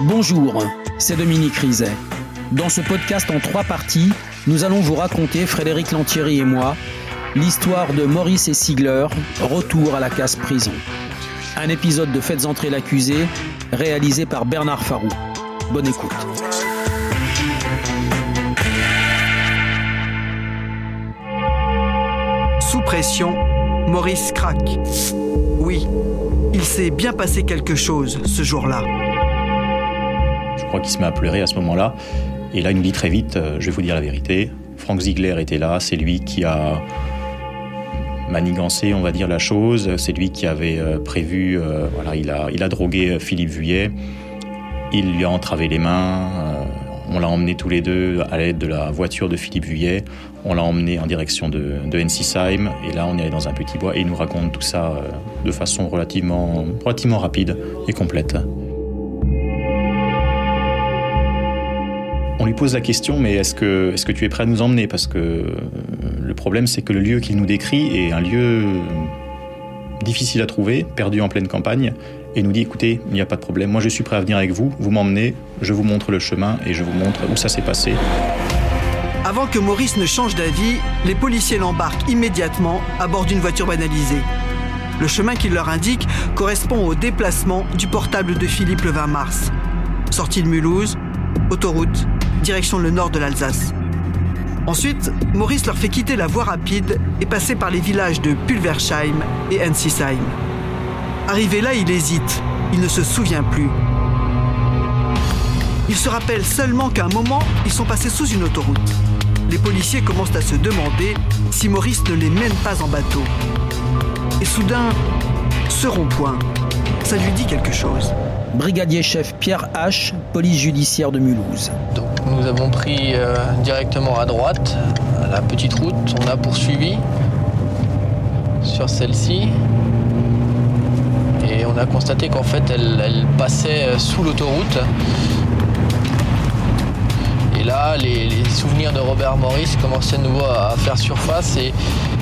Bonjour, c'est Dominique Rizet. Dans ce podcast en trois parties, nous allons vous raconter, Frédéric Lantieri et moi, l'histoire de Maurice et Sigler, retour à la case prison. Un épisode de Faites entrer l'accusé, réalisé par Bernard Farou. Bonne écoute. Sous pression, Maurice craque. Oui, il s'est bien passé quelque chose ce jour-là. Je crois qu'il se met à pleurer à ce moment-là. Et là, il nous dit très vite, euh, je vais vous dire la vérité. Frank Ziegler était là, c'est lui qui a manigancé, on va dire, la chose. C'est lui qui avait euh, prévu, euh, voilà, il a, il a drogué Philippe Vuillet. Il lui a entravé les mains. on l'a emmené tous les deux à l'aide de la voiture de Philippe Vuillet. On l'a emmené en direction de, de Ensisheim. Et là, on est allé dans un petit bois et il nous raconte tout ça de façon relativement, relativement rapide et complète. Lui pose la question, mais est-ce que, est que tu es prêt à nous emmener? Parce que euh, le problème, c'est que le lieu qu'il nous décrit est un lieu difficile à trouver, perdu en pleine campagne, et nous dit, écoutez, il n'y a pas de problème, moi je suis prêt à venir avec vous, vous m'emmenez, je vous montre le chemin et je vous montre où ça s'est passé. Avant que Maurice ne change d'avis, les policiers l'embarquent immédiatement à bord d'une voiture banalisée. Le chemin qu'il leur indique correspond au déplacement du portable de Philippe le 20 mars. Sortie de Mulhouse, autoroute, direction le nord de l'Alsace. Ensuite, Maurice leur fait quitter la voie rapide et passer par les villages de Pulversheim et Ensisheim. Arrivé là, il hésite. Il ne se souvient plus. Il se rappelle seulement qu'à un moment, ils sont passés sous une autoroute. Les policiers commencent à se demander si Maurice ne les mène pas en bateau. Et soudain, ce rond-point, ça lui dit quelque chose brigadier-chef Pierre H, police judiciaire de Mulhouse. Donc nous avons pris euh, directement à droite la petite route, on a poursuivi sur celle-ci et on a constaté qu'en fait elle, passait euh, sous l'autoroute. Et là, les, souvenirs de Robert Maurice commençaient de nouveau à faire surface et,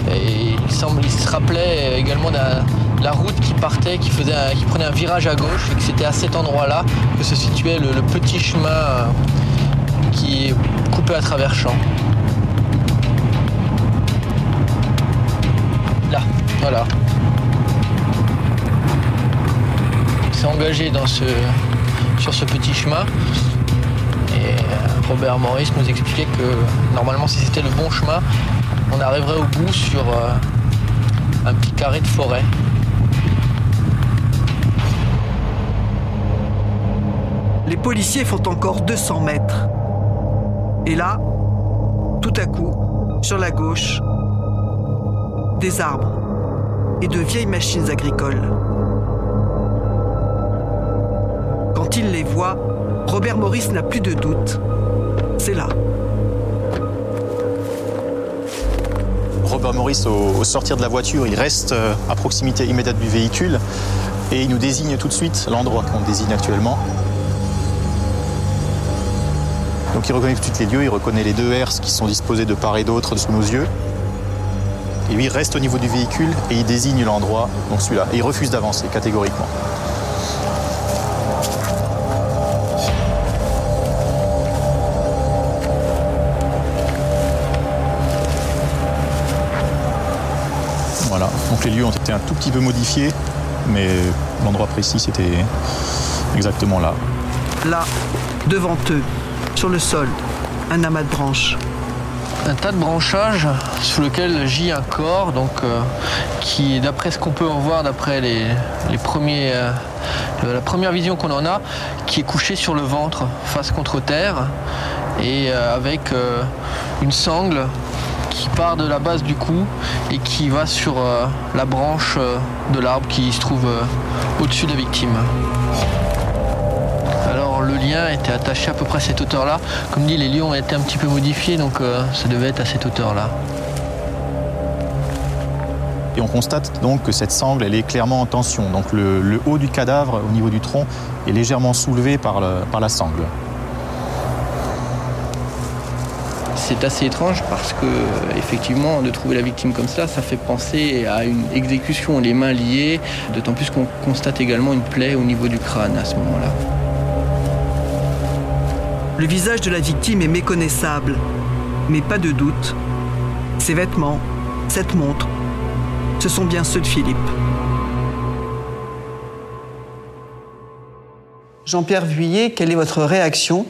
il semble, il se rappelait également d'un la route qui partait, qui, faisait qui prenait un virage à gauche et que c'était à cet endroit-là que se situait le, petit chemin euh, qui est coupé à travers champs. Là, voilà. Il s'est engagé sur ce petit chemin et euh, Robert Maurice nous expliquait que normalement si c'était le bon chemin, on arriverait au bout sur euh, un petit carré de forêt. les policiers font encore 200 mètres. Et là, tout à coup, sur la gauche, des arbres et de vieilles machines agricoles. Quand il les voit, Robert Maurice n'a plus de doute. C'est là. Robert Maurice, au, sortir de la voiture, il reste euh, à proximité immédiate du véhicule et il nous désigne tout de suite l'endroit qu'on désigne actuellement. Donc il reconnaît tout de suite les lieux, il reconnaît les deux herses qui sont disposées de part et d'autre sous nos yeux. Et lui il reste au niveau du véhicule et il désigne l'endroit, donc celui-là. Et il refuse d'avancer catégoriquement. Voilà, donc les lieux ont été un tout petit peu modifiés, mais l'endroit précis c'était exactement là. Là, devant eux, sur le sol, un amas de branches. Un tas de branchages sous lequel gît un corps, donc euh, qui, d'après ce qu'on peut en voir, d'après euh, la première vision qu'on en a, qui est couché sur le ventre, face contre terre, et euh, avec une sangle qui part de la base du cou et qui va sur la branche de l'arbre qui se trouve au-dessus de la victime le lien était attaché à peu près à cette hauteur-là. Comme dit, les lieux ont été un petit peu modifiés, donc euh, ça devait être à cette hauteur-là. Et on constate donc que cette sangle, elle est clairement en tension. Donc le, haut du cadavre, au niveau du tronc, est légèrement soulevé par, par la sangle. C'est assez étrange parce que, effectivement, de trouver la victime comme ça, ça fait penser à une exécution, les mains liées, d'autant plus qu'on constate également une plaie au niveau du crâne à ce moment-là. Le visage de la victime est méconnaissable, mais pas de doute. Ses vêtements, cette montre, ce sont bien ceux de Philippe. Jean-Pierre Vuillet, quelle est votre réaction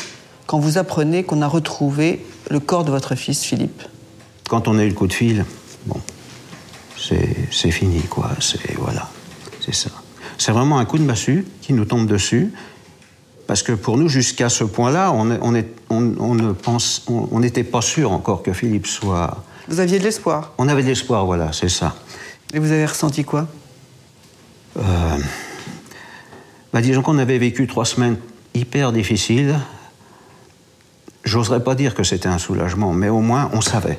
quand vous apprenez qu'on a retrouvé le corps de votre fils Philippe? Quand on a eu le coup de fil, bon, c'est fini, quoi. C'est voilà, c'est ça. C'est vraiment un coup de massue qui nous tombe dessus, parce que pour nous, jusqu'à ce point-là, on, on, on, ne pense, on n'était pas sûr encore que Philippe soit. Vous aviez de l'espoir. On avait de l'espoir, voilà, c'est ça. Et vous avez ressenti quoi? Euh, bah, Disons qu'on avait vécu trois semaines hyper difficiles. J'oserais pas dire que c'était un soulagement, mais au moins on savait.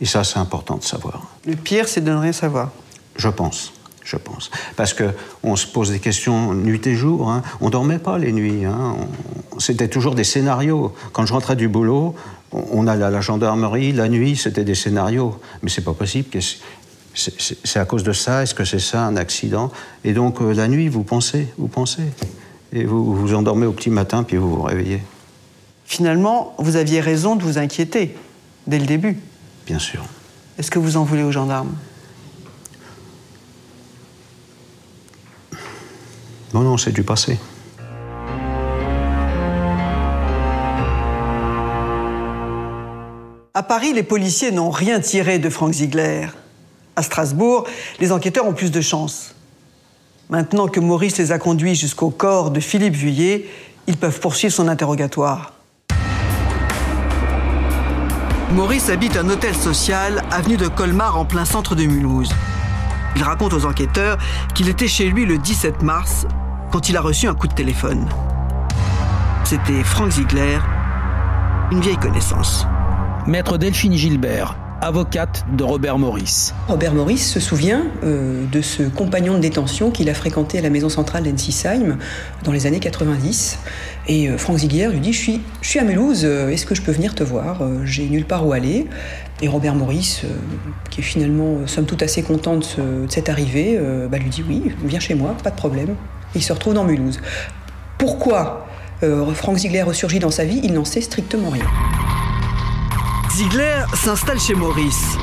Et ça, c'est important de savoir. Le pire, c'est de ne rien savoir. Je pense. Je pense. Parce qu'on se pose des questions nuit et jour. Hein. On dormait pas les nuits. Hein. C'était toujours des scénarios. Quand je rentrais du boulot, on allait à la gendarmerie. La nuit, c'était des scénarios. Mais c'est pas possible. C'est à cause de ça Est-ce que c'est ça un accident? Et donc euh, la nuit, vous pensez, vous pensez. Et vous vous endormez au petit matin, puis vous vous réveillez. Finalement, vous aviez raison de vous inquiéter dès le début bien sûr. Est-ce que vous en voulez aux gendarmes? Non, non, c'est du passé. À Paris, les policiers n'ont rien tiré de Frank Ziegler. À Strasbourg, les enquêteurs ont plus de chance. Maintenant que Maurice les a conduits jusqu'au corps de Philippe Vuillet, ils peuvent poursuivre son interrogatoire. Maurice habite un hôtel social avenue de Colmar en plein centre de Mulhouse. Il raconte aux enquêteurs qu'il était chez lui le 17 mars quand il a reçu un coup de téléphone. C'était Frank Ziegler, une vieille connaissance. Maître Delphine Gilbert, avocate de Robert Maurice. Robert Maurice se souvient euh, de ce compagnon de détention qu'il a fréquenté à la maison centrale d'Ensisheim dans les années 90. Et euh, Franck Ziegler lui dit Je suis, je suis à Mulhouse, euh, est-ce que je peux venir te voir? J'ai nulle part où aller. Et Robert Maurice, qui est finalement, somme toute, assez content de, cette arrivée, bah, lui dit Oui, viens chez moi, pas de problème. Il se retrouve dans Mulhouse. Pourquoi Franck Ziegler ressurgit dans sa vie? Il n'en sait strictement rien. Ziegler s'installe chez Maurice.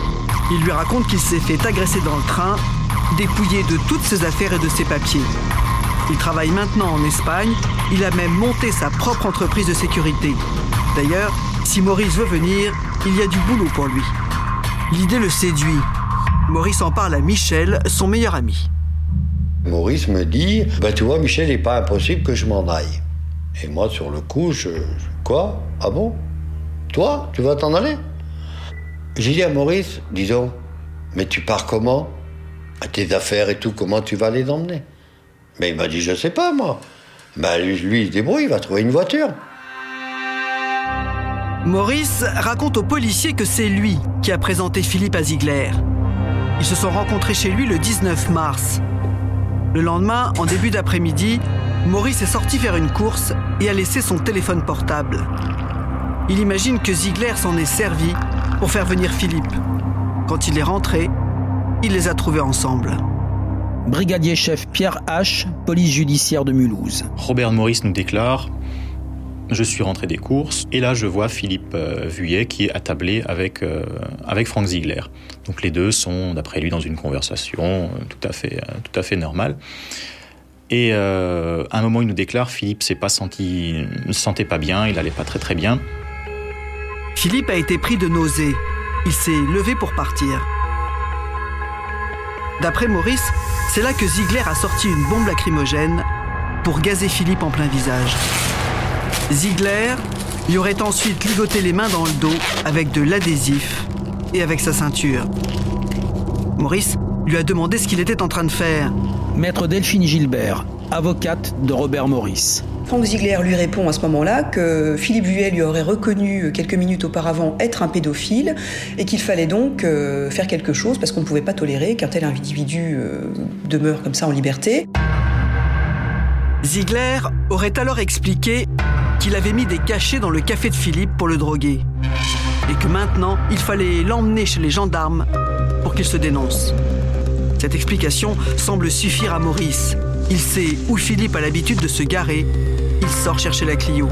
Il lui raconte qu'il s'est fait agresser dans le train, dépouillé de toutes ses affaires et de ses papiers. Il travaille maintenant en Espagne. Il a même monté sa propre entreprise de sécurité. D'ailleurs, si Maurice veut venir, il y a du boulot pour lui. L'idée le séduit. Maurice en parle à Michel, son meilleur ami. Maurice me dit Bah, tu vois, Michel, il n'est pas impossible que je m'en aille. Et moi, sur le coup, je. Quoi? Ah bon? Toi, tu vas t'en aller? J'ai dit à Maurice, disons, mais tu pars comment? À tes affaires et tout, comment tu vas les emmener? Mais il m'a dit, je sais pas, moi. Ben, lui, il se débrouille, il va trouver une voiture. Maurice raconte aux policiers que c'est lui qui a présenté Philippe à Ziegler. Ils se sont rencontrés chez lui le 19 mars. Le lendemain, en début d'après-midi, Maurice est sorti faire une course et a laissé son téléphone portable. Il imagine que Ziegler s'en est servi pour faire venir Philippe. Quand il est rentré, il les a trouvés ensemble. Brigadier chef Pierre H, police judiciaire de Mulhouse. Robert Maurice nous déclare je suis rentré des courses et là je vois Philippe euh, Vuillet qui est attablé avec, euh, avec Frank Ziegler. Donc les deux sont d'après lui dans une conversation euh, tout à fait, tout à fait normale. Et à un moment il nous déclare Philippe s'est pas senti, ne se sentait pas bien, il allait pas très très bien. Philippe a été pris de nausées. Il s'est levé pour partir. D'après Maurice, c'est là que Ziegler a sorti une bombe lacrymogène pour gazer Philippe en plein visage. Ziegler lui aurait ensuite ligoté les mains dans le dos avec de l'adhésif et avec sa ceinture. Maurice lui a demandé ce qu'il était en train de faire. Maître Delphine Gilbert, avocate de Robert Maurice. Franck Ziegler lui répond à ce moment-là que Philippe Vuillet lui aurait reconnu quelques minutes auparavant être un pédophile et qu'il fallait donc euh, faire quelque chose parce qu'on ne pouvait pas tolérer qu'un tel individu euh, demeure comme ça en liberté. Ziegler aurait alors expliqué qu'il avait mis des cachets dans le café de Philippe pour le droguer et que maintenant il fallait l'emmener chez les gendarmes pour qu'il se dénonce. Cette explication semble suffire à Maurice. Il sait où Philippe a l'habitude de se garer il sort chercher la Clio.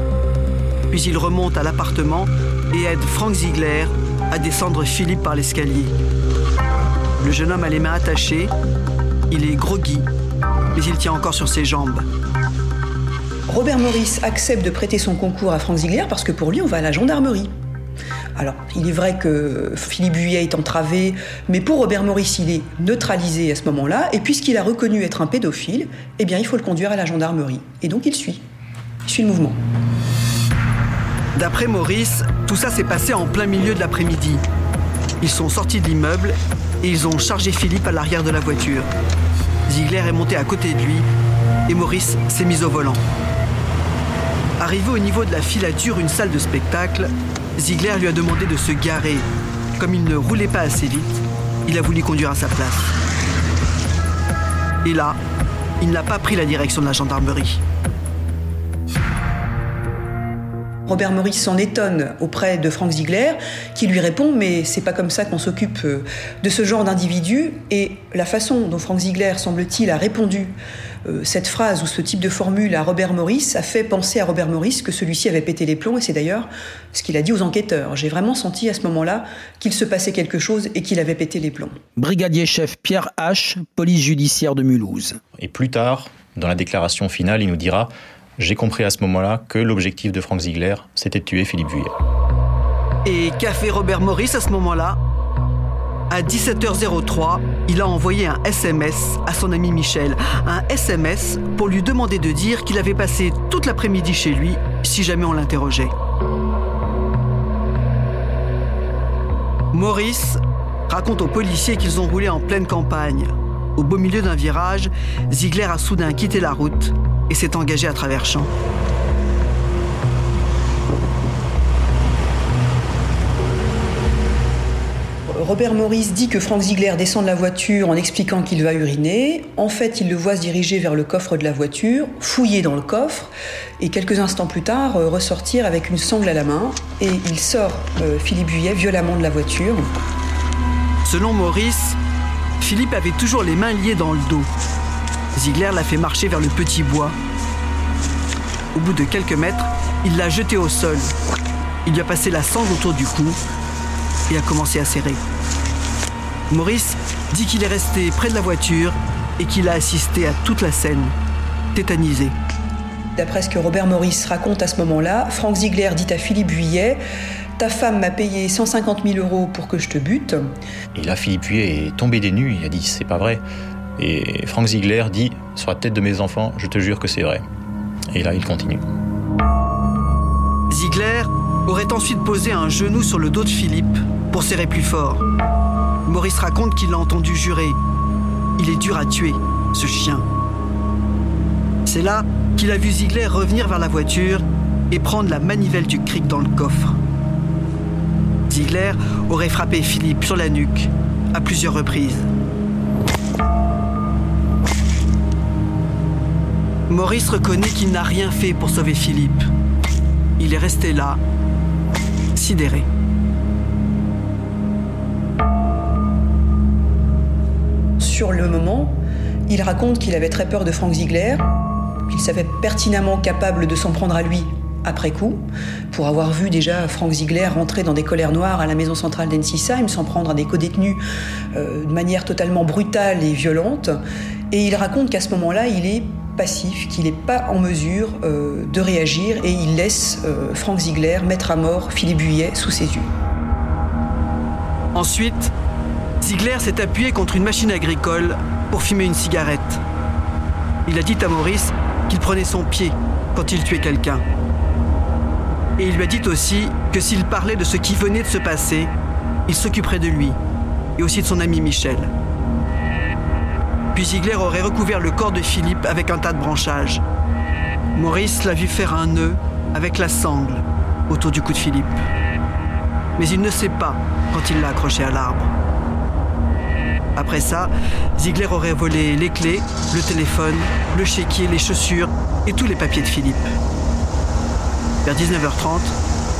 Puis il remonte à l'appartement et aide Frank Ziegler à descendre Philippe par l'escalier. Le jeune homme a les mains attachées, il est groggy, mais il tient encore sur ses jambes. Robert Maurice accepte de prêter son concours à Frank Ziegler parce que pour lui, on va à la gendarmerie. Alors, il est vrai que Philippe Vuillet est entravé, mais pour Robert Maurice, il est neutralisé à ce moment-là, et puisqu'il a reconnu être un pédophile, eh bien, il faut le conduire à la gendarmerie. Et donc, il suit. Il suit le mouvement. D'après Maurice, tout ça s'est passé en plein milieu de l'après-midi. Ils sont sortis de l'immeuble et ils ont chargé Philippe à l'arrière de la voiture. Ziegler est monté à côté de lui et Maurice s'est mis au volant. Arrivé au niveau de la filature, une salle de spectacle, Ziegler lui a demandé de se garer. Comme il ne roulait pas assez vite, il a voulu conduire à sa place. Et là, il n'a pas pris la direction de la gendarmerie. Robert Maurice s'en étonne auprès de Frank Ziegler, qui lui répond Mais c'est pas comme ça qu'on s'occupe euh, de ce genre d'individu. Et la façon dont Frank Ziegler, semble-t-il, a répondu euh, cette phrase ou ce type de formule à Robert Maurice a fait penser à Robert Maurice que celui-ci avait pété les plombs. Et c'est d'ailleurs ce qu'il a dit aux enquêteurs. J'ai vraiment senti à ce moment-là qu'il se passait quelque chose et qu'il avait pété les plombs. Brigadier chef Pierre H., police judiciaire de Mulhouse. Et plus tard, dans la déclaration finale, il nous dira j'ai compris à ce moment-là que l'objectif de Frank Ziegler, c'était de tuer Philippe Vuillet. Et qu'a fait Robert Maurice à ce moment-là? À 17h03, il a envoyé un SMS à son ami Michel. Un SMS pour lui demander de dire qu'il avait passé toute l'après-midi chez lui si jamais on l'interrogeait. Maurice raconte aux policiers qu'ils ont roulé en pleine campagne. Au beau milieu d'un virage, Ziegler a soudain quitté la route et s'est engagé à travers champs. Robert Maurice dit que Frank Ziegler descend de la voiture en expliquant qu'il va uriner. En fait, il le voit se diriger vers le coffre de la voiture, fouiller dans le coffre, et quelques instants plus tard, euh, ressortir avec une sangle à la main. Et il sort euh, Philippe Vuillet violemment de la voiture. Selon Maurice, Philippe avait toujours les mains liées dans le dos. Ziegler l'a fait marcher vers le petit bois. Au bout de quelques mètres, il l'a jeté au sol. Il lui a passé la sangle autour du cou et a commencé à serrer. Maurice dit qu'il est resté près de la voiture et qu'il a assisté à toute la scène, tétanisé. D'après ce que Robert Maurice raconte à ce moment-là, Frank Ziegler dit à Philippe Vuillet Ta femme m'a payé 150 000 euros pour que je te bute. Et là, Philippe Vuillet est tombé des nues. Il a dit C'est pas vrai. Et Frank Ziegler dit Sur la tête de mes enfants, je te jure que c'est vrai. Et là, il continue. Ziegler aurait ensuite posé un genou sur le dos de Philippe pour serrer plus fort. Maurice raconte qu'il l'a entendu jurer. Il est dur à tuer, ce chien. C'est là qu'il a vu Ziegler revenir vers la voiture et prendre la manivelle du cric dans le coffre. Ziegler aurait frappé Philippe sur la nuque à plusieurs reprises. Maurice reconnaît qu'il n'a rien fait pour sauver Philippe. Il est resté là, sidéré. Sur le moment, il raconte qu'il avait très peur de Frank Ziegler, qu'il savait pertinemment capable de s'en prendre à lui après coup, pour avoir vu déjà Frank Ziegler rentrer dans des colères noires à la maison centrale d'Ensisheim, s'en prendre à des co-détenus euh, de manière totalement brutale et violente. Et il raconte qu'à ce moment-là, il est passif, qu'il n'est pas en mesure euh, de réagir et il laisse euh, Frank Ziegler mettre à mort Philippe Buillet sous ses yeux. Ensuite, Ziegler s'est appuyé contre une machine agricole pour fumer une cigarette. Il a dit à Maurice qu'il prenait son pied quand il tuait quelqu'un. Et il lui a dit aussi que s'il parlait de ce qui venait de se passer, il s'occuperait de lui et aussi de son ami Michel. Puis Ziegler aurait recouvert le corps de Philippe avec un tas de branchages. Maurice l'a vu faire un nœud avec la sangle autour du cou de Philippe. Mais il ne sait pas quand il l'a accroché à l'arbre. Après ça, Ziegler aurait volé les clés, le téléphone, le chéquier, les chaussures et tous les papiers de Philippe. Vers 19h30,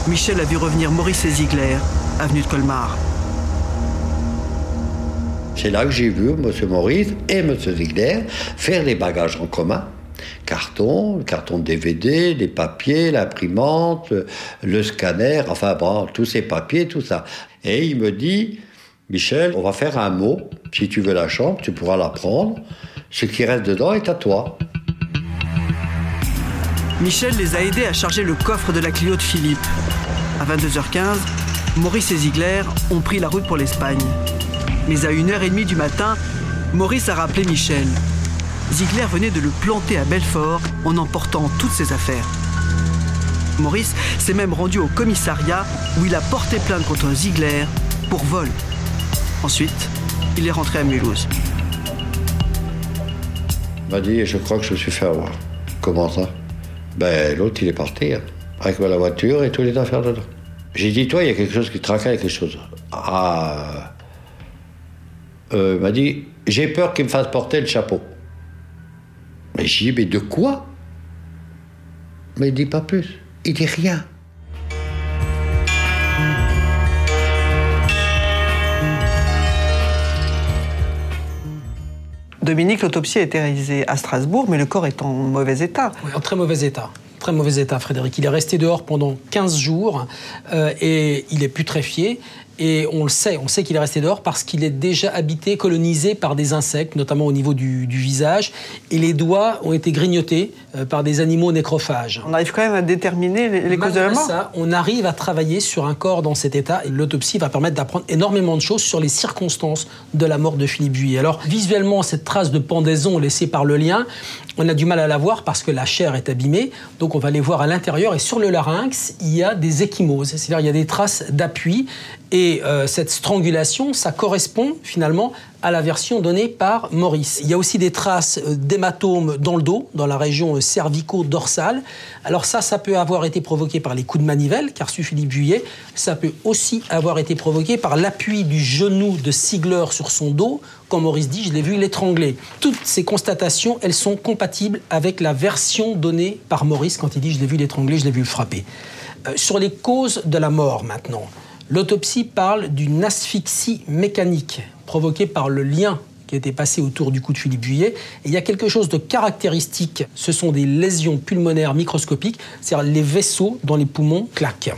Michel a vu revenir Maurice et Ziegler, avenue de Colmar. C'est là que j'ai vu M. Maurice et M. Ziegler faire des bagages en commun carton, carton DVD, les papiers, l'imprimante, le scanner, enfin bon, tous ces papiers, tout ça. Et il me dit, Michel, on va faire un mot. Si tu veux la chambre, tu pourras la prendre. Ce qui reste dedans est à toi. Michel les a aidés à charger le coffre de la Clio de Philippe. À 22h15, Maurice et Ziegler ont pris la route pour l'Espagne. Mais à 1h30 du matin, Maurice a rappelé Michel. Ziegler venait de le planter à Belfort en emportant toutes ses affaires. Maurice s'est même rendu au commissariat où il a porté plainte contre Ziegler pour vol. Ensuite, il est rentré à Mulhouse. Il m'a dit, je crois que je me suis fait avoir. Comment ça? Ben, l'autre, il est parti, hein, avec la voiture et toutes les affaires dedans. J'ai dit, toi, il y a quelque chose qui traque quelque chose. Ah. Euh, m'a dit, j'ai peur qu'il me fasse porter le chapeau. Mais j'ai dit, mais de quoi? Mais il dit pas plus. Il dit rien. Dominique, l'autopsie a été réalisée à Strasbourg, mais le corps est en mauvais état. Oui, en très mauvais état. Très mauvais état, Frédéric. Il est resté dehors pendant 15 jours euh, et il est putréfié. Et on le sait, on sait qu'il est resté dehors parce qu'il est déjà habité, colonisé par des insectes, notamment au niveau du, visage. Et les doigts ont été grignotés euh, par des animaux nécrophages. On arrive quand même à déterminer les, causes de la mort ça, on arrive à travailler sur un corps dans cet état. Et l'autopsie va permettre d'apprendre énormément de choses sur les circonstances de la mort de Philippe Vuillet. Alors, visuellement, cette trace de pendaison laissée par le lien, on a du mal à la voir parce que la chair est abîmée. Donc, on va les voir à l'intérieur. Et sur le larynx, il y a des échymoses. C'est-à-dire, il y a des traces d'appui. Et euh, cette strangulation, ça correspond finalement à la version donnée par Maurice. Il y a aussi des traces euh, d'hématomes dans le dos, dans la région euh, cervico-dorsale. Alors ça, ça peut avoir été provoqué par les coups de manivelle, car su Philippe Juillet. Ça peut aussi avoir été provoqué par l'appui du genou de Sigler sur son dos. Quand Maurice dit, je l'ai vu l'étrangler. Toutes ces constatations, elles sont compatibles avec la version donnée par Maurice quand il dit, je l'ai vu l'étrangler, je l'ai vu le frapper. sur les causes de la mort maintenant. L'autopsie parle d'une asphyxie mécanique provoquée par le lien qui était passé autour du cou de Philippe Vuillet. Et il y a quelque chose de caractéristique, ce sont des lésions pulmonaires microscopiques, c'est-à-dire les vaisseaux dans les poumons claquent.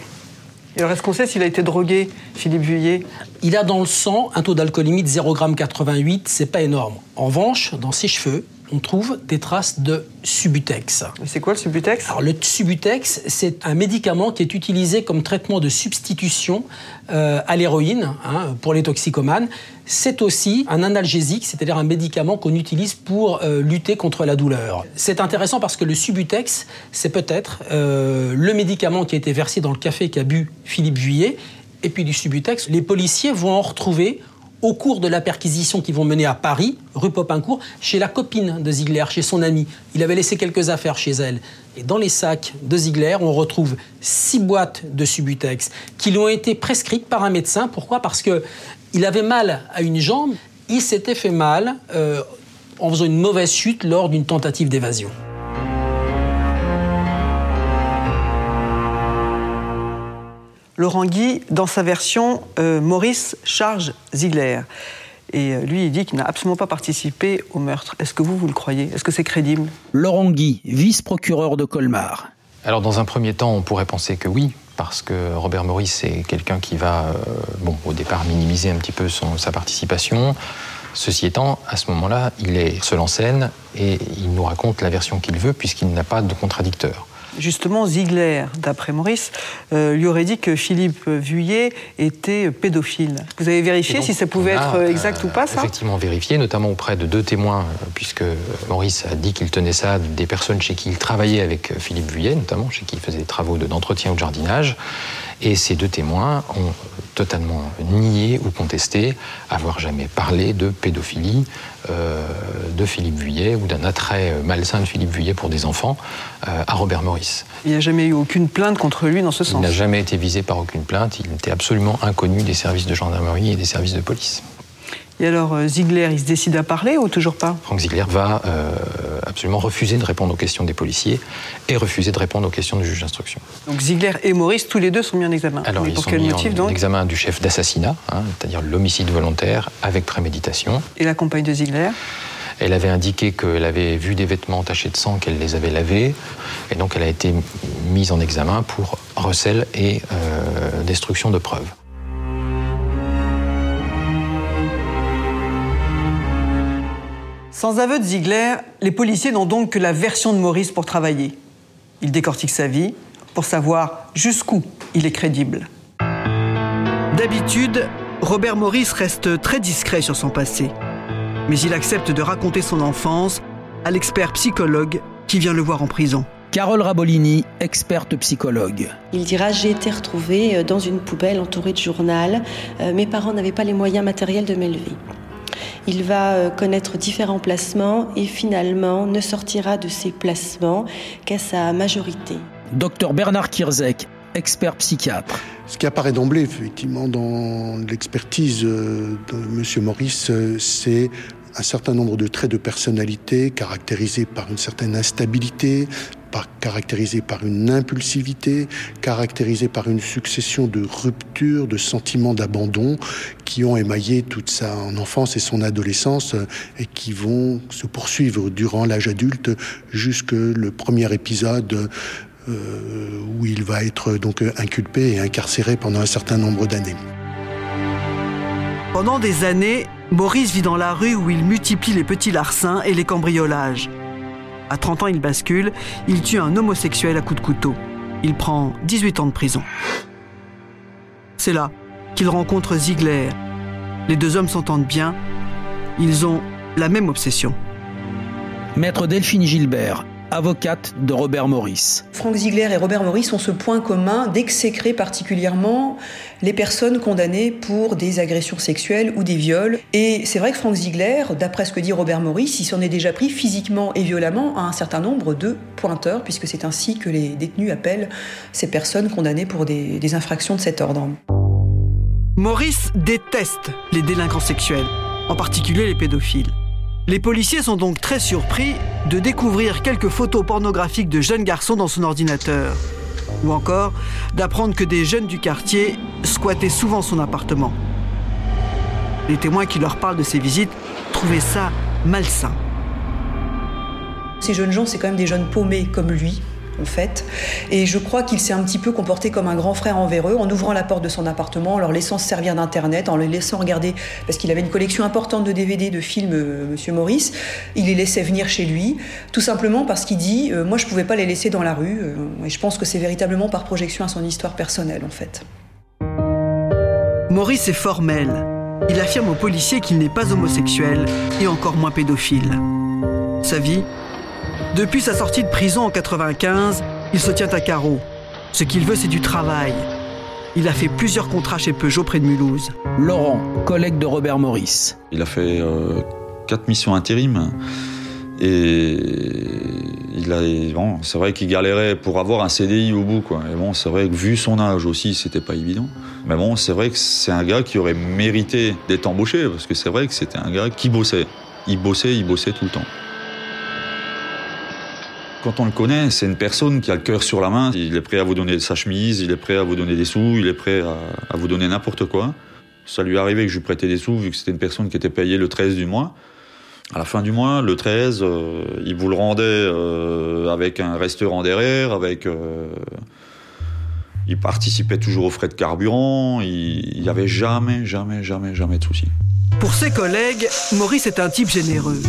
Et alors, est-ce qu'on sait s'il a été drogué, Philippe Vuillet? Il a dans le sang un taux d'alcoolémie de 0,88 c'est pas énorme. En revanche, dans ses cheveux, on trouve des traces de Subutex. C'est quoi le Subutex? Alors le Subutex, c'est un médicament qui est utilisé comme traitement de substitution euh, à l'héroïne hein, pour les toxicomanes. C'est aussi un analgésique, c'est-à-dire un médicament qu'on utilise pour euh, lutter contre la douleur. C'est intéressant parce que le Subutex, c'est peut-être euh, le médicament qui a été versé dans le café qu'a bu Philippe Vuillet. Et puis du Subutex, les policiers vont en retrouver au cours de la perquisition qu'ils vont mener à Paris, rue Popincourt, chez la copine de Ziegler, chez son amie. Il avait laissé quelques affaires chez elle. Et dans les sacs de Ziegler, on retrouve six boîtes de Subutex qui lui ont été prescrites par un médecin. Pourquoi? Parce qu'il avait mal à une jambe. Il s'était fait mal euh, en faisant une mauvaise chute lors d'une tentative d'évasion. Laurent Guy, dans sa version, euh, Maurice charge Ziegler. Et euh, lui, il dit qu'il n'a absolument pas participé au meurtre. Est-ce que vous, vous le croyez? Est-ce que c'est crédible? Laurent Guy, vice-procureur de Colmar. Alors, dans un premier temps, on pourrait penser que oui, parce que Robert Maurice est quelqu'un qui va, euh, bon, au départ, minimiser un petit peu son, sa participation. Ceci étant, à ce moment-là, il est seul en scène et il nous raconte la version qu'il veut, puisqu'il n'a pas de contradicteur. Justement, Ziegler, d'après Maurice, euh, lui aurait dit que Philippe Vuillet était pédophile. Vous avez vérifié si ça pouvait être exact ou pas, ça Effectivement vérifié, notamment auprès de deux témoins, euh, puisque Maurice a dit qu'il tenait ça des personnes chez qui il travaillait avec Philippe Vuillet, notamment chez qui il faisait des travaux d'entretien ou de jardinage. Et ces deux témoins ont totalement nié ou contesté avoir jamais parlé de pédophilie euh, de Philippe Vuillet ou d'un attrait malsain de Philippe Vuillet pour des enfants euh, à Robert Maurice. Il n'y a jamais eu aucune plainte contre lui dans ce sens Il n'a jamais été visé par aucune plainte. Il était absolument inconnu des services de gendarmerie et des services de police. Et alors, euh, Ziegler, il se décide à parler ou toujours pas? Franck Ziegler va euh, absolument refuser de répondre aux questions des policiers et refuser de répondre aux questions du juge d'instruction. Donc Ziegler et Maurice, tous les deux sont mis en examen. Alors, ils sont mis en, examen du chef d'assassinat, hein, c'est-à-dire l'homicide volontaire avec préméditation. Et la compagne de Ziegler? Elle avait indiqué qu'elle avait vu des vêtements tachés de sang, qu'elle les avait lavés, et donc elle a été mise en examen pour recel et euh, destruction de preuves. Sans aveu de Ziegler, les policiers n'ont donc que la version de Maurice pour travailler. Ils décortiquent sa vie pour savoir jusqu'où il est crédible. D'habitude, Robert Maurice reste très discret sur son passé. Mais il accepte de raconter son enfance à l'expert psychologue qui vient le voir en prison. Carole Rabolini, experte psychologue. Il dira J'ai été retrouvé euh, dans une poubelle entourée de journal. Euh, mes parents n'avaient pas les moyens matériels de m'élever. Il va euh, connaître différents placements et finalement ne sortira de ces placements qu'à sa majorité. Docteur Bernard Kirzek, expert psychiatre. Ce qui apparaît d'emblée, effectivement, dans l'expertise euh, de M. Maurice, euh, c'est un certain nombre de traits de personnalité caractérisés par une certaine instabilité, caractérisés par une impulsivité, caractérisés par une succession de ruptures, de sentiments d'abandon qui ont émaillé toute sa enfance et son adolescence euh, et qui vont se poursuivre durant l'âge adulte jusque le premier épisode euh, où il va être donc inculpé et incarcéré pendant un certain nombre d'années. Pendant des années, Maurice vit dans la rue où il multiplie les petits larcins et les cambriolages. À 30 ans, il bascule, il tue un homosexuel à coups de couteau. Il prend 18 ans de prison. C'est là qu'il rencontre Ziegler. Les deux hommes s'entendent bien, ils ont la même obsession. Maître Delphine Gilbert, avocate de Robert Maurice. Frank Ziegler et Robert Maurice ont ce point commun d'exécrer particulièrement les personnes condamnées pour des agressions sexuelles ou des viols. Et c'est vrai que Frank Ziegler, d'après ce que dit Robert Maurice, il s'en est déjà pris physiquement et violemment à un certain nombre de pointeurs, puisque c'est ainsi que les détenus appellent ces personnes condamnées pour des, des infractions de cet ordre. Maurice déteste les délinquants sexuels, en particulier les pédophiles. Les policiers sont donc très surpris de découvrir quelques photos pornographiques de jeunes garçons dans son ordinateur. Ou encore d'apprendre que des jeunes du quartier squattaient souvent son appartement. Les témoins qui leur parlent de ces visites trouvaient ça malsain. Ces jeunes gens, c'est quand même des jeunes paumés comme lui, en fait. Et je crois qu'il s'est un petit peu comporté comme un grand frère envers eux, en ouvrant la porte de son appartement, en leur laissant se servir d'Internet, en les laissant regarder, parce qu'il avait une collection importante de DVD, de films, euh, Monsieur Maurice. Il les laissait venir chez lui, tout simplement parce qu'il dit, euh, moi je pouvais pas les laisser dans la rue. Euh, et je pense que c'est véritablement par projection à son histoire personnelle, en fait. Maurice est formel. Il affirme aux policiers qu'il n'est pas homosexuel et encore moins pédophile. Sa vie, depuis sa sortie de prison en 95, il se tient à carreau. Ce qu'il veut, c'est du travail. Il a fait plusieurs contrats chez Peugeot près de Mulhouse. Laurent, collègue de Robert Maurice. Il a fait euh, quatre missions intérim. Et il a, bon, c'est vrai qu'il galérait pour avoir un CDI au bout, quoi. Et bon, c'est vrai que vu son âge aussi, c'était pas évident. Mais bon, c'est vrai que c'est un gars qui aurait mérité d'être embauché, parce que c'est vrai que c'était un gars qui bossait. Il bossait, il bossait tout le temps. Quand on le connaît, c'est une personne qui a le cœur sur la main. Il est prêt à vous donner sa chemise, il est prêt à vous donner des sous, il est prêt à, vous donner n'importe quoi. Ça lui arrivé que je lui prêtais des sous vu que c'était une personne qui était payée le 13 du mois. À la fin du mois, le 13, euh, il vous le rendait euh, avec un restaurant derrière, avec. Euh, il participait toujours aux frais de carburant. Il n'y avait jamais, jamais, jamais, jamais de soucis. Pour ses collègues, Maurice est un type généreux.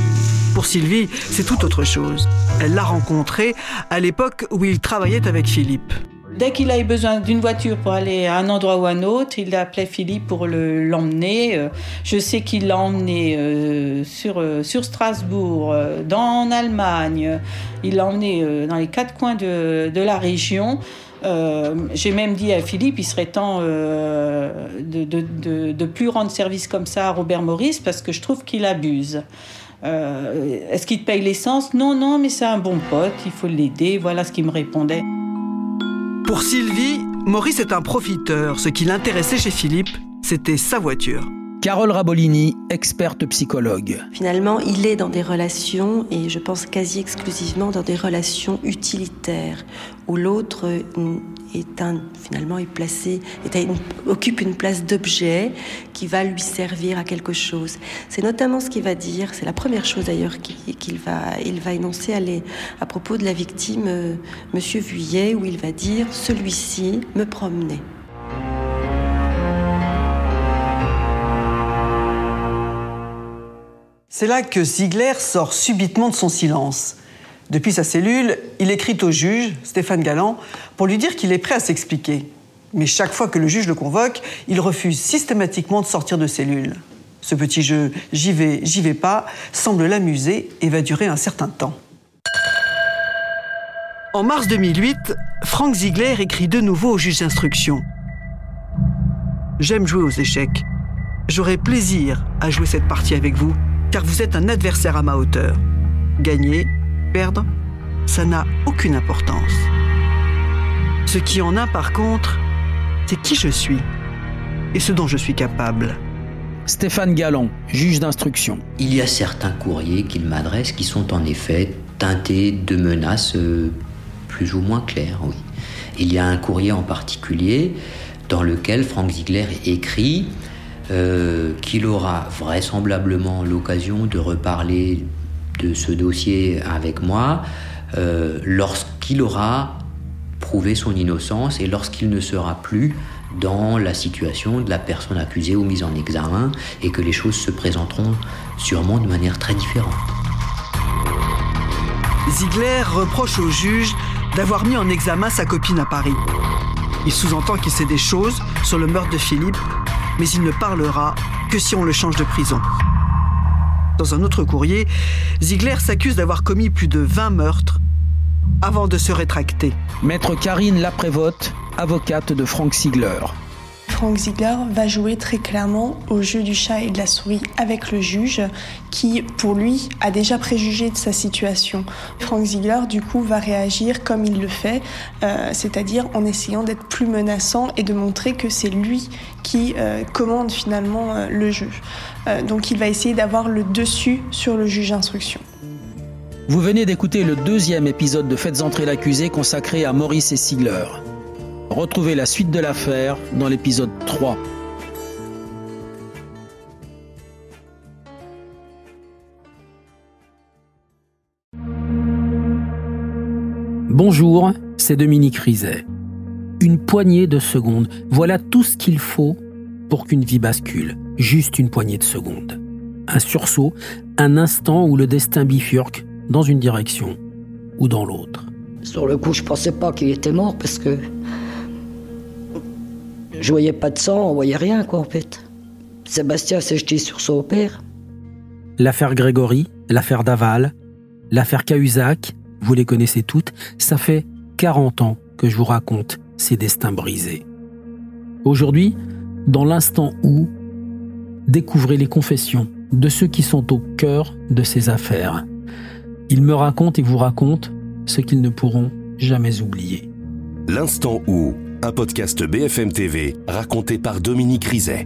Pour Sylvie, c'est tout autre chose. Elle l'a rencontré à l'époque où il travaillait avec Philippe. Dès qu'il a eu besoin d'une voiture pour aller à un endroit ou à un autre, il appelait Philippe pour l'emmener. Euh, je sais qu'il l'a emmené euh, sur, euh, sur Strasbourg, dans Allemagne. Il l'a emmené dans les quatre coins de, de la région. J'ai même dit à Philippe, il serait temps de, de, de, plus rendre service comme ça à Robert Maurice parce que je trouve qu'il abuse. Euh, est-ce qu'il te paye l'essence? Non, non, mais c'est un bon pote, il faut l'aider. Voilà ce qu'il me répondait. Pour Sylvie, Maurice est un profiteur. Ce qui l'intéressait chez Philippe, c'était sa voiture. Carole Rabolini, experte psychologue. Finalement, il est dans des relations, et je pense quasi exclusivement dans des relations utilitaires, où l'autre est un, finalement est placé, occupe une place d'objet qui va lui servir à quelque chose. C'est notamment ce qu'il va dire, c'est la première chose d'ailleurs qu'il va, il va énoncer à, à propos de la victime, euh, Monsieur Vuillet, où il va dire celui-ci me promenait. C'est là que Ziegler sort subitement de son silence. Depuis sa cellule, il écrit au juge, Stéphane Galland, pour lui dire qu'il est prêt à s'expliquer. Mais chaque fois que le juge le convoque, il refuse systématiquement de sortir de cellule. Ce petit jeu j'y vais, j'y vais pas semble l'amuser et va durer un certain temps. En mars 2008, Frank Ziegler écrit de nouveau au juge d'instruction. J'aime jouer aux échecs. J'aurai plaisir à jouer cette partie avec vous, car vous êtes un adversaire à ma hauteur. Gagner, perdre, ça n'a aucune importance. Ce qui en a par contre, c'est qui je suis et ce dont je suis capable. Stéphane Galland, juge d'instruction. Il y a certains courriers qu'il m'adresse qui sont en effet teintés de menaces euh, plus ou moins claires, oui. Il y a un courrier en particulier dans lequel Frank Ziegler écrit euh, qu'il aura vraisemblablement l'occasion de reparler de ce dossier avec moi euh, lorsqu'il aura prouvé son innocence et lorsqu'il ne sera plus dans la situation de la personne accusée ou mise en examen et que les choses se présenteront sûrement de manière très différente. Ziegler reproche au juge d'avoir mis en examen sa copine à Paris. Il sous-entend qu'il sait des choses sur le meurtre de Philippe, mais il ne parlera que si on le change de prison. Dans un autre courrier, Ziegler s'accuse d'avoir commis plus de 20 meurtres avant de se rétracter. Maître Karine Laprévote, avocate de Frank Ziegler. Frank Ziegler va jouer très clairement au jeu du chat et de la souris avec le juge qui, pour lui, a déjà préjugé de sa situation. Frank Ziegler, du coup, va réagir comme il le fait, euh, c'est-à-dire en essayant d'être plus menaçant et de montrer que c'est lui qui euh, commande finalement euh, le jeu. donc il va essayer d'avoir le dessus sur le juge d'instruction. Vous venez d'écouter le deuxième épisode de Faites entrer l'accusé consacré à Maurice et Ziegler. Retrouvez la suite de l'affaire dans l'épisode 3. Bonjour, c'est Dominique Rizet. Une poignée de secondes, voilà tout ce qu'il faut pour qu'une vie bascule. Juste une poignée de secondes. Un sursaut, un instant où le destin bifurque dans une direction ou dans l'autre. Sur le coup, je pensais pas qu'il était mort parce que je voyais pas de sang, on voyait rien, quoi, en fait. Sébastien s'est jeté sur son père. L'affaire Grégory, l'affaire Daval, l'affaire Cahuzac, vous les connaissez toutes, ça fait 40 ans que je vous raconte ces destins brisés. Aujourd'hui, dans l'instant où, découvrez les confessions de ceux qui sont au cœur de ces affaires. Ils me racontent et vous racontent ce qu'ils ne pourront jamais oublier. L'instant où un podcast BFM TV raconté par Dominique Rizet.